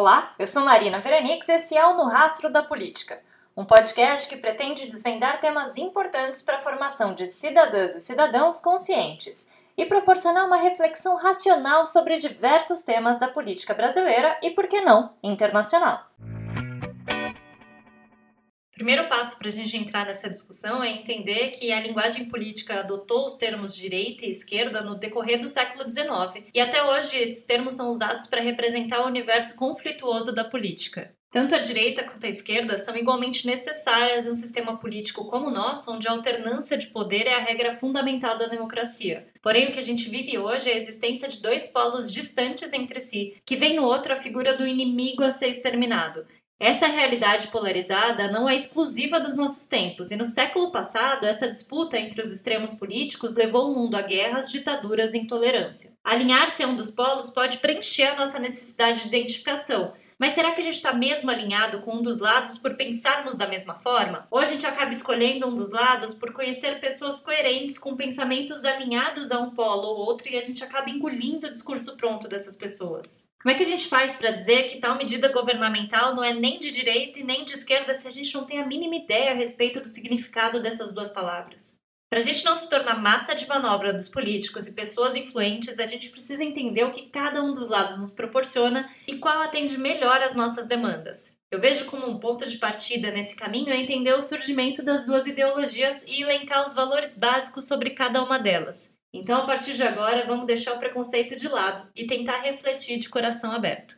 Olá, eu sou Marina Veranix e esse é o No Rastro da Política, um podcast que pretende desvendar temas importantes para a formação de cidadãs e cidadãos conscientes e proporcionar uma reflexão racional sobre diversos temas da política brasileira e, por que não, internacional. Primeiro passo para a gente entrar nessa discussão é entender que a linguagem política adotou os termos direita e esquerda no decorrer do século XIX, e até hoje esses termos são usados para representar o universo conflituoso da política. Tanto a direita quanto a esquerda são igualmente necessárias em um sistema político como o nosso, onde a alternância de poder é a regra fundamental da democracia. Porém, o que a gente vive hoje é a existência de dois polos distantes entre si, que vem no outro a figura do inimigo a ser exterminado. Essa realidade polarizada não é exclusiva dos nossos tempos, e no século passado, essa disputa entre os extremos políticos levou o mundo a guerras, ditaduras e intolerância. Alinhar-se a um dos polos pode preencher a nossa necessidade de identificação, mas será que a gente está mesmo alinhado com um dos lados por pensarmos da mesma forma? Ou a gente acaba escolhendo um dos lados por conhecer pessoas coerentes com pensamentos alinhados a um polo ou outro e a gente acaba engolindo o discurso pronto dessas pessoas? Como é que a gente faz para dizer que tal medida governamental não é nem de direita e nem de esquerda se a gente não tem a mínima ideia a respeito do significado dessas duas palavras? Para a gente não se tornar massa de manobra dos políticos e pessoas influentes, a gente precisa entender o que cada um dos lados nos proporciona e qual atende melhor às nossas demandas. Eu vejo como um ponto de partida nesse caminho é entender o surgimento das duas ideologias e elencar os valores básicos sobre cada uma delas. Então, a partir de agora, vamos deixar o preconceito de lado e tentar refletir de coração aberto.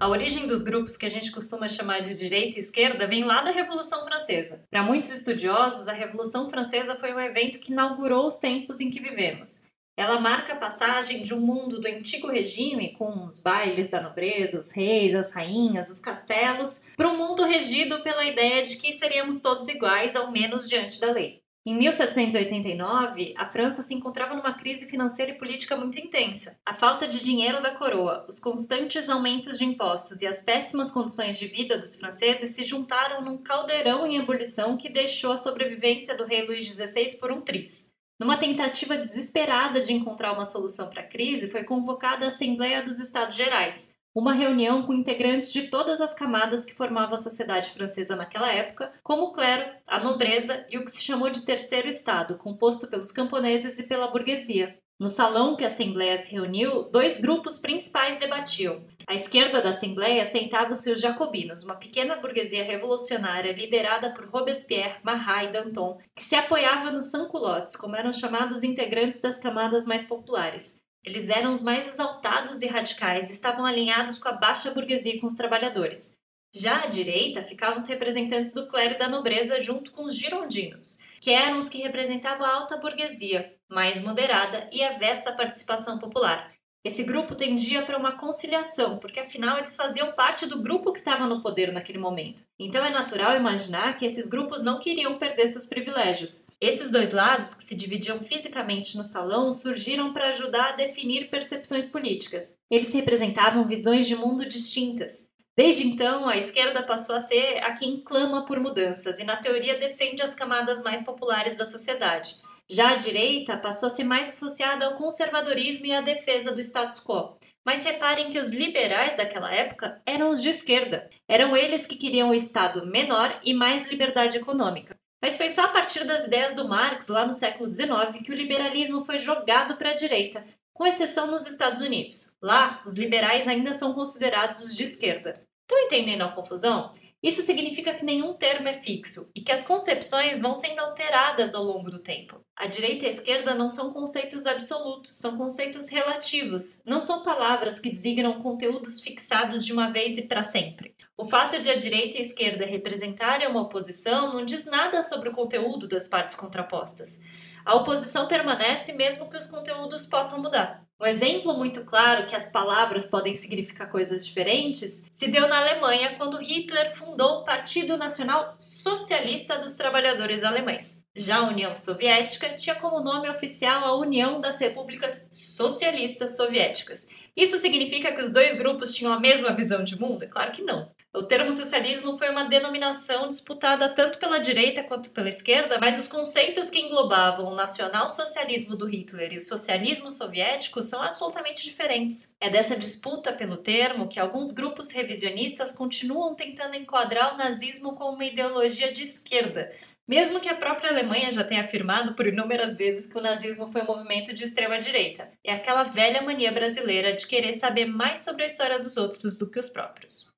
A origem dos grupos que a gente costuma chamar de direita e esquerda vem lá da Revolução Francesa. Para muitos estudiosos, a Revolução Francesa foi um evento que inaugurou os tempos em que vivemos. Ela marca a passagem de um mundo do antigo regime, com os bailes da nobreza, os reis, as rainhas, os castelos, para um mundo regido pela ideia de que seríamos todos iguais, ao menos diante da lei. Em 1789, a França se encontrava numa crise financeira e política muito intensa. A falta de dinheiro da coroa, os constantes aumentos de impostos e as péssimas condições de vida dos franceses se juntaram num caldeirão em ebulição que deixou a sobrevivência do rei Luís XVI por um triz. Numa tentativa desesperada de encontrar uma solução para a crise, foi convocada a Assembleia dos Estados Gerais, uma reunião com integrantes de todas as camadas que formavam a sociedade francesa naquela época, como o clero, a nobreza e o que se chamou de terceiro estado, composto pelos camponeses e pela burguesia. No salão que a Assembleia se reuniu, dois grupos principais debatiam. À esquerda da Assembleia sentavam-se os jacobinos, uma pequena burguesia revolucionária liderada por Robespierre, Marat e Danton, que se apoiava nos sans-culottes, como eram chamados integrantes das camadas mais populares, eles eram os mais exaltados e radicais estavam alinhados com a baixa burguesia e com os trabalhadores. Já à direita ficavam os representantes do clero e da nobreza junto com os girondinos, que eram os que representavam a alta burguesia, mais moderada e avessa à participação popular, esse grupo tendia para uma conciliação, porque afinal eles faziam parte do grupo que estava no poder naquele momento. Então é natural imaginar que esses grupos não queriam perder seus privilégios. Esses dois lados, que se dividiam fisicamente no salão, surgiram para ajudar a definir percepções políticas. Eles representavam visões de mundo distintas. Desde então, a esquerda passou a ser a quem clama por mudanças e, na teoria, defende as camadas mais populares da sociedade. Já a direita passou a ser mais associada ao conservadorismo e à defesa do status quo. Mas reparem que os liberais daquela época eram os de esquerda. Eram eles que queriam o Estado menor e mais liberdade econômica. Mas foi só a partir das ideias do Marx, lá no século XIX, que o liberalismo foi jogado para a direita, com exceção nos Estados Unidos. Lá, os liberais ainda são considerados os de esquerda. Estão entendendo a confusão? Isso significa que nenhum termo é fixo e que as concepções vão sendo alteradas ao longo do tempo. A direita e a esquerda não são conceitos absolutos, são conceitos relativos, não são palavras que designam conteúdos fixados de uma vez e para sempre. O fato de a direita e a esquerda representarem uma oposição não diz nada sobre o conteúdo das partes contrapostas. A oposição permanece mesmo que os conteúdos possam mudar. Um exemplo muito claro que as palavras podem significar coisas diferentes se deu na Alemanha quando Hitler fundou o Partido Nacional Socialista dos Trabalhadores Alemães. Já a União Soviética tinha como nome oficial a União das Repúblicas Socialistas Soviéticas. Isso significa que os dois grupos tinham a mesma visão de mundo? É claro que não. O termo socialismo foi uma denominação disputada tanto pela direita quanto pela esquerda, mas os conceitos que englobavam o nacional-socialismo do Hitler e o socialismo soviético são absolutamente diferentes. É dessa disputa pelo termo que alguns grupos revisionistas continuam tentando enquadrar o nazismo como uma ideologia de esquerda, mesmo que a própria Alemanha já tenha afirmado por inúmeras vezes que o nazismo foi um movimento de extrema direita. É aquela velha mania brasileira de querer saber mais sobre a história dos outros do que os próprios.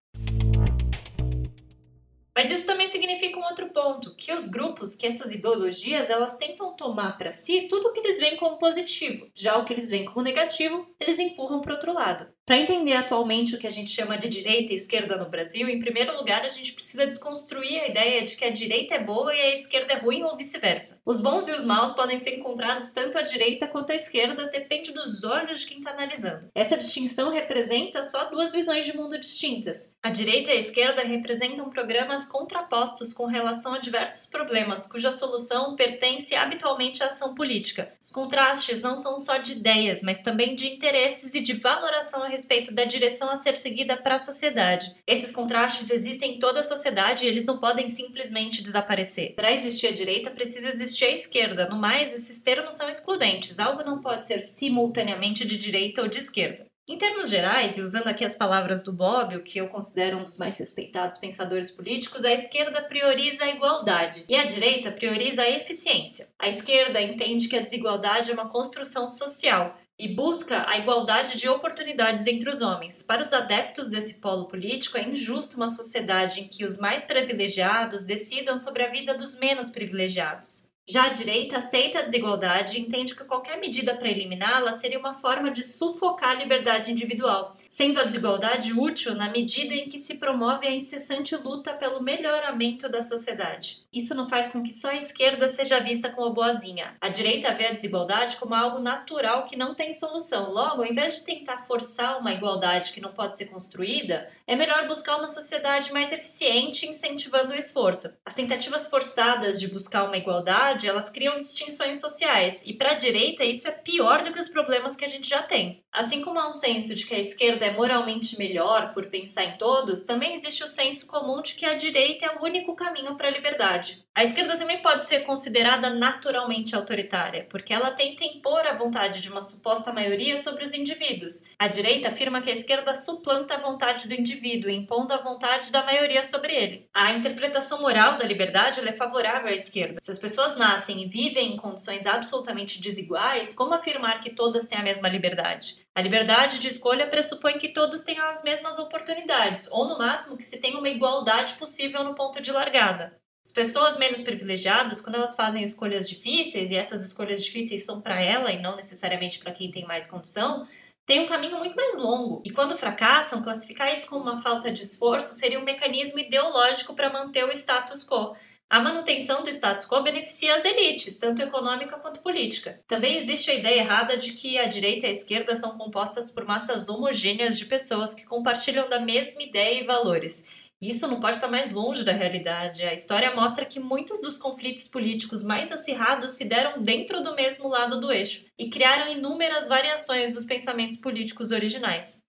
Mas isso também significa um outro ponto, que os grupos, que essas ideologias, elas tentam tomar para si tudo o que eles veem como positivo, já o que eles veem como negativo, eles empurram para outro lado. Para entender atualmente o que a gente chama de direita e esquerda no Brasil, em primeiro lugar, a gente precisa desconstruir a ideia de que a direita é boa e a esquerda é ruim ou vice-versa. Os bons e os maus podem ser encontrados tanto à direita quanto à esquerda, depende dos olhos de quem está analisando. Essa distinção representa só duas visões de mundo distintas. A direita e a esquerda representam programas contrapostos com relação a diversos problemas, cuja solução pertence habitualmente à ação política. Os contrastes não são só de ideias, mas também de interesses e de valoração a respeito da direção a ser seguida para a sociedade. Esses contrastes existem em toda a sociedade e eles não podem simplesmente desaparecer. Para existir a direita, precisa existir a esquerda. No mais, esses termos são excludentes. Algo não pode ser simultaneamente de direita ou de esquerda. Em termos gerais, e usando aqui as palavras do Bob, o que eu considero um dos mais respeitados pensadores políticos, a esquerda prioriza a igualdade e a direita prioriza a eficiência. A esquerda entende que a desigualdade é uma construção social e busca a igualdade de oportunidades entre os homens. Para os adeptos desse polo político, é injusto uma sociedade em que os mais privilegiados decidam sobre a vida dos menos privilegiados. Já a direita aceita a desigualdade e entende que qualquer medida para eliminá-la seria uma forma de sufocar a liberdade individual, sendo a desigualdade útil na medida em que se promove a incessante luta pelo melhoramento da sociedade. Isso não faz com que só a esquerda seja vista como boazinha. A direita vê a desigualdade como algo natural que não tem solução. Logo, ao invés de tentar forçar uma igualdade que não pode ser construída, é melhor buscar uma sociedade mais eficiente incentivando o esforço. As tentativas forçadas de buscar uma igualdade elas criam distinções sociais, e para a direita isso é pior do que os problemas que a gente já tem. Assim como há um senso de que a esquerda é moralmente melhor por pensar em todos, também existe o senso comum de que a direita é o único caminho para a liberdade. A esquerda também pode ser considerada naturalmente autoritária, porque ela tenta impor a vontade de uma suposta maioria sobre os indivíduos. A direita afirma que a esquerda suplanta a vontade do indivíduo, impondo a vontade da maioria sobre ele. A interpretação moral da liberdade é favorável à esquerda. Se as pessoas nascem e vivem em condições absolutamente desiguais, como afirmar que todas têm a mesma liberdade? A liberdade de escolha pressupõe que todos tenham as mesmas oportunidades, ou no máximo que se tenha uma igualdade possível no ponto de largada. As pessoas menos privilegiadas, quando elas fazem escolhas difíceis, e essas escolhas difíceis são para ela e não necessariamente para quem tem mais condição, têm um caminho muito mais longo. E quando fracassam, classificar isso como uma falta de esforço seria um mecanismo ideológico para manter o status quo. A manutenção do status quo beneficia as elites, tanto econômica quanto política. Também existe a ideia errada de que a direita e a esquerda são compostas por massas homogêneas de pessoas que compartilham da mesma ideia e valores. Isso não pode estar mais longe da realidade. A história mostra que muitos dos conflitos políticos mais acirrados se deram dentro do mesmo lado do eixo e criaram inúmeras variações dos pensamentos políticos originais.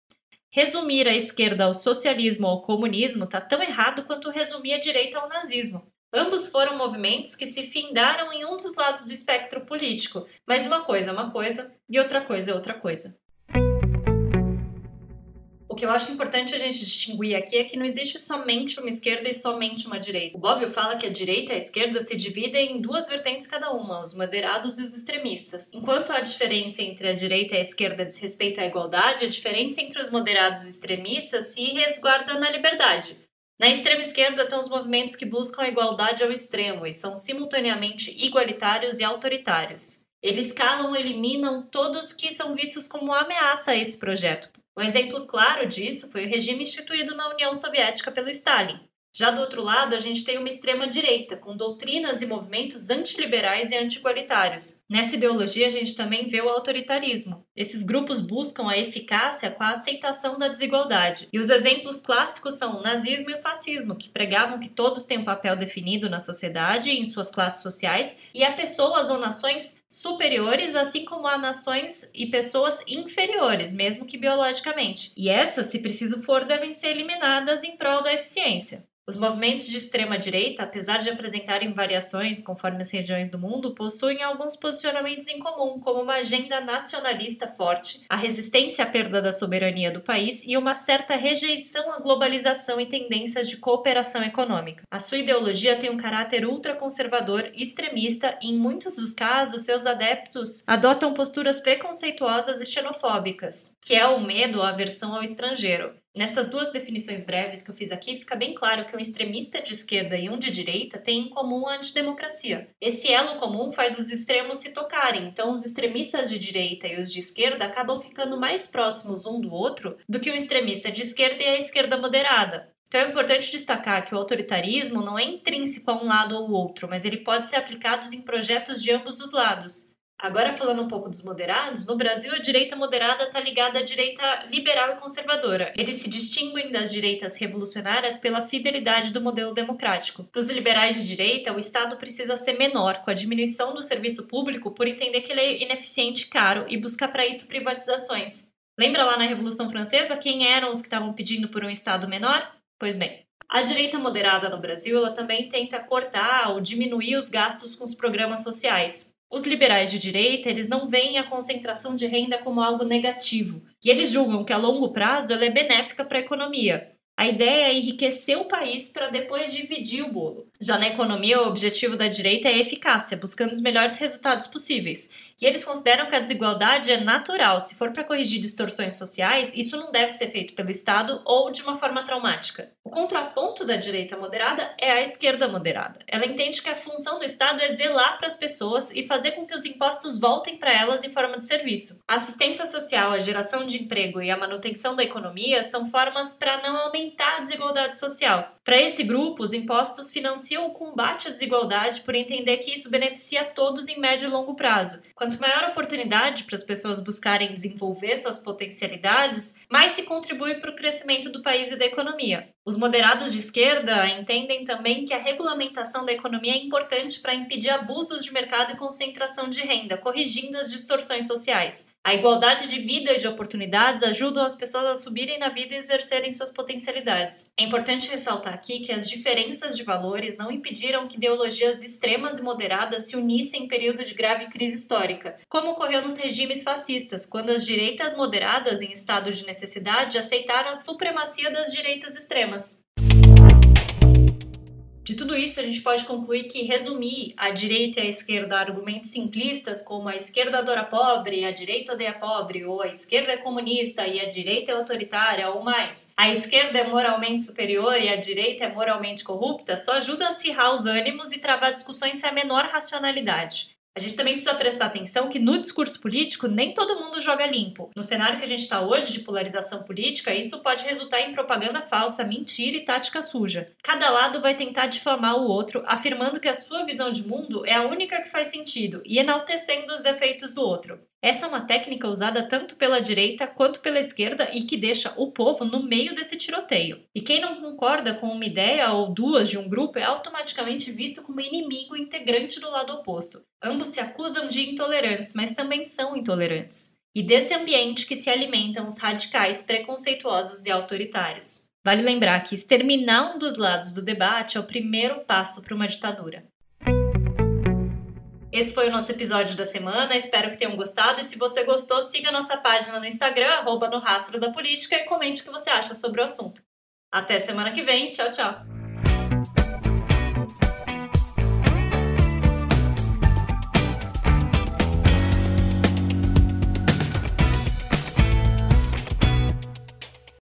Resumir a esquerda ao socialismo ou ao comunismo está tão errado quanto resumir a direita ao nazismo. Ambos foram movimentos que se findaram em um dos lados do espectro político, mas uma coisa é uma coisa e outra coisa é outra coisa. O que eu acho importante a gente distinguir aqui é que não existe somente uma esquerda e somente uma direita. O Bobbio fala que a direita e a esquerda se dividem em duas vertentes cada uma, os moderados e os extremistas. Enquanto a diferença entre a direita e a esquerda diz respeito à igualdade, a diferença entre os moderados e extremistas se resguarda na liberdade. Na extrema esquerda estão os movimentos que buscam a igualdade ao extremo e são simultaneamente igualitários e autoritários. Eles calam eliminam todos que são vistos como ameaça a esse projeto. Um exemplo claro disso foi o regime instituído na União Soviética pelo Stalin. Já do outro lado, a gente tem uma extrema-direita, com doutrinas e movimentos antiliberais e anti-igualitários. Nessa ideologia, a gente também vê o autoritarismo. Esses grupos buscam a eficácia com a aceitação da desigualdade. E os exemplos clássicos são o nazismo e o fascismo, que pregavam que todos têm um papel definido na sociedade e em suas classes sociais, e há pessoas ou nações superiores, assim como há nações e pessoas inferiores, mesmo que biologicamente. E essas, se preciso for, devem ser eliminadas em prol da eficiência. Os movimentos de extrema direita, apesar de apresentarem variações conforme as regiões do mundo, possuem alguns posicionamentos em comum, como uma agenda nacionalista forte, a resistência à perda da soberania do país e uma certa rejeição à globalização e tendências de cooperação econômica. A sua ideologia tem um caráter ultraconservador, extremista e, em muitos dos casos, seus adeptos adotam posturas preconceituosas e xenofóbicas, que é o medo ou aversão ao estrangeiro. Nessas duas definições breves que eu fiz aqui, fica bem claro que um extremista de esquerda e um de direita têm em comum a antidemocracia. Esse elo comum faz os extremos se tocarem, então os extremistas de direita e os de esquerda acabam ficando mais próximos um do outro do que o extremista de esquerda e a esquerda moderada. Então é importante destacar que o autoritarismo não é intrínseco a um lado ou outro, mas ele pode ser aplicado em projetos de ambos os lados. Agora, falando um pouco dos moderados, no Brasil a direita moderada está ligada à direita liberal e conservadora. Eles se distinguem das direitas revolucionárias pela fidelidade do modelo democrático. Para os liberais de direita, o Estado precisa ser menor, com a diminuição do serviço público por entender que ele é ineficiente e caro e buscar para isso privatizações. Lembra lá na Revolução Francesa quem eram os que estavam pedindo por um Estado menor? Pois bem, a direita moderada no Brasil ela também tenta cortar ou diminuir os gastos com os programas sociais. Os liberais de direita, eles não veem a concentração de renda como algo negativo, e eles julgam que a longo prazo ela é benéfica para a economia. A ideia é enriquecer o país para depois dividir o bolo. Já na economia, o objetivo da direita é eficácia, buscando os melhores resultados possíveis. E eles consideram que a desigualdade é natural. Se for para corrigir distorções sociais, isso não deve ser feito pelo Estado ou de uma forma traumática. O contraponto da direita moderada é a esquerda moderada. Ela entende que a função do Estado é zelar para as pessoas e fazer com que os impostos voltem para elas em forma de serviço. A assistência social, a geração de emprego e a manutenção da economia são formas para não aumentar a desigualdade social. Para esse grupo, os impostos financiam o combate à desigualdade por entender que isso beneficia todos em médio e longo prazo. Quanto maior a oportunidade para as pessoas buscarem desenvolver suas potencialidades, mais se contribui para o crescimento do país e da economia. Os moderados de esquerda entendem também que a regulamentação da economia é importante para impedir abusos de mercado e concentração de renda, corrigindo as distorções sociais. A igualdade de vida e de oportunidades ajudam as pessoas a subirem na vida e exercerem suas potencialidades. É importante ressaltar aqui que as diferenças de valores não impediram que ideologias extremas e moderadas se unissem em período de grave crise histórica, como ocorreu nos regimes fascistas, quando as direitas moderadas em estado de necessidade aceitaram a supremacia das direitas extremas. De tudo isso, a gente pode concluir que resumir a direita e a esquerda a argumentos simplistas como a esquerda adora pobre, a direita odeia pobre, ou a esquerda é comunista e a direita é autoritária, ou mais, a esquerda é moralmente superior e a direita é moralmente corrupta, só ajuda a acirrar os ânimos e travar discussões sem a menor racionalidade. A gente também precisa prestar atenção que no discurso político nem todo mundo joga limpo. No cenário que a gente está hoje de polarização política, isso pode resultar em propaganda falsa, mentira e tática suja. Cada lado vai tentar difamar o outro, afirmando que a sua visão de mundo é a única que faz sentido e enaltecendo os defeitos do outro. Essa é uma técnica usada tanto pela direita quanto pela esquerda e que deixa o povo no meio desse tiroteio. E quem não concorda com uma ideia ou duas de um grupo é automaticamente visto como inimigo integrante do lado oposto. Ambos se acusam de intolerantes, mas também são intolerantes. E desse ambiente que se alimentam os radicais preconceituosos e autoritários. Vale lembrar que exterminar um dos lados do debate é o primeiro passo para uma ditadura. Esse foi o nosso episódio da semana. Espero que tenham gostado. E se você gostou, siga nossa página no Instagram, arroba no rastro da política, e comente o que você acha sobre o assunto. Até semana que vem. Tchau, tchau.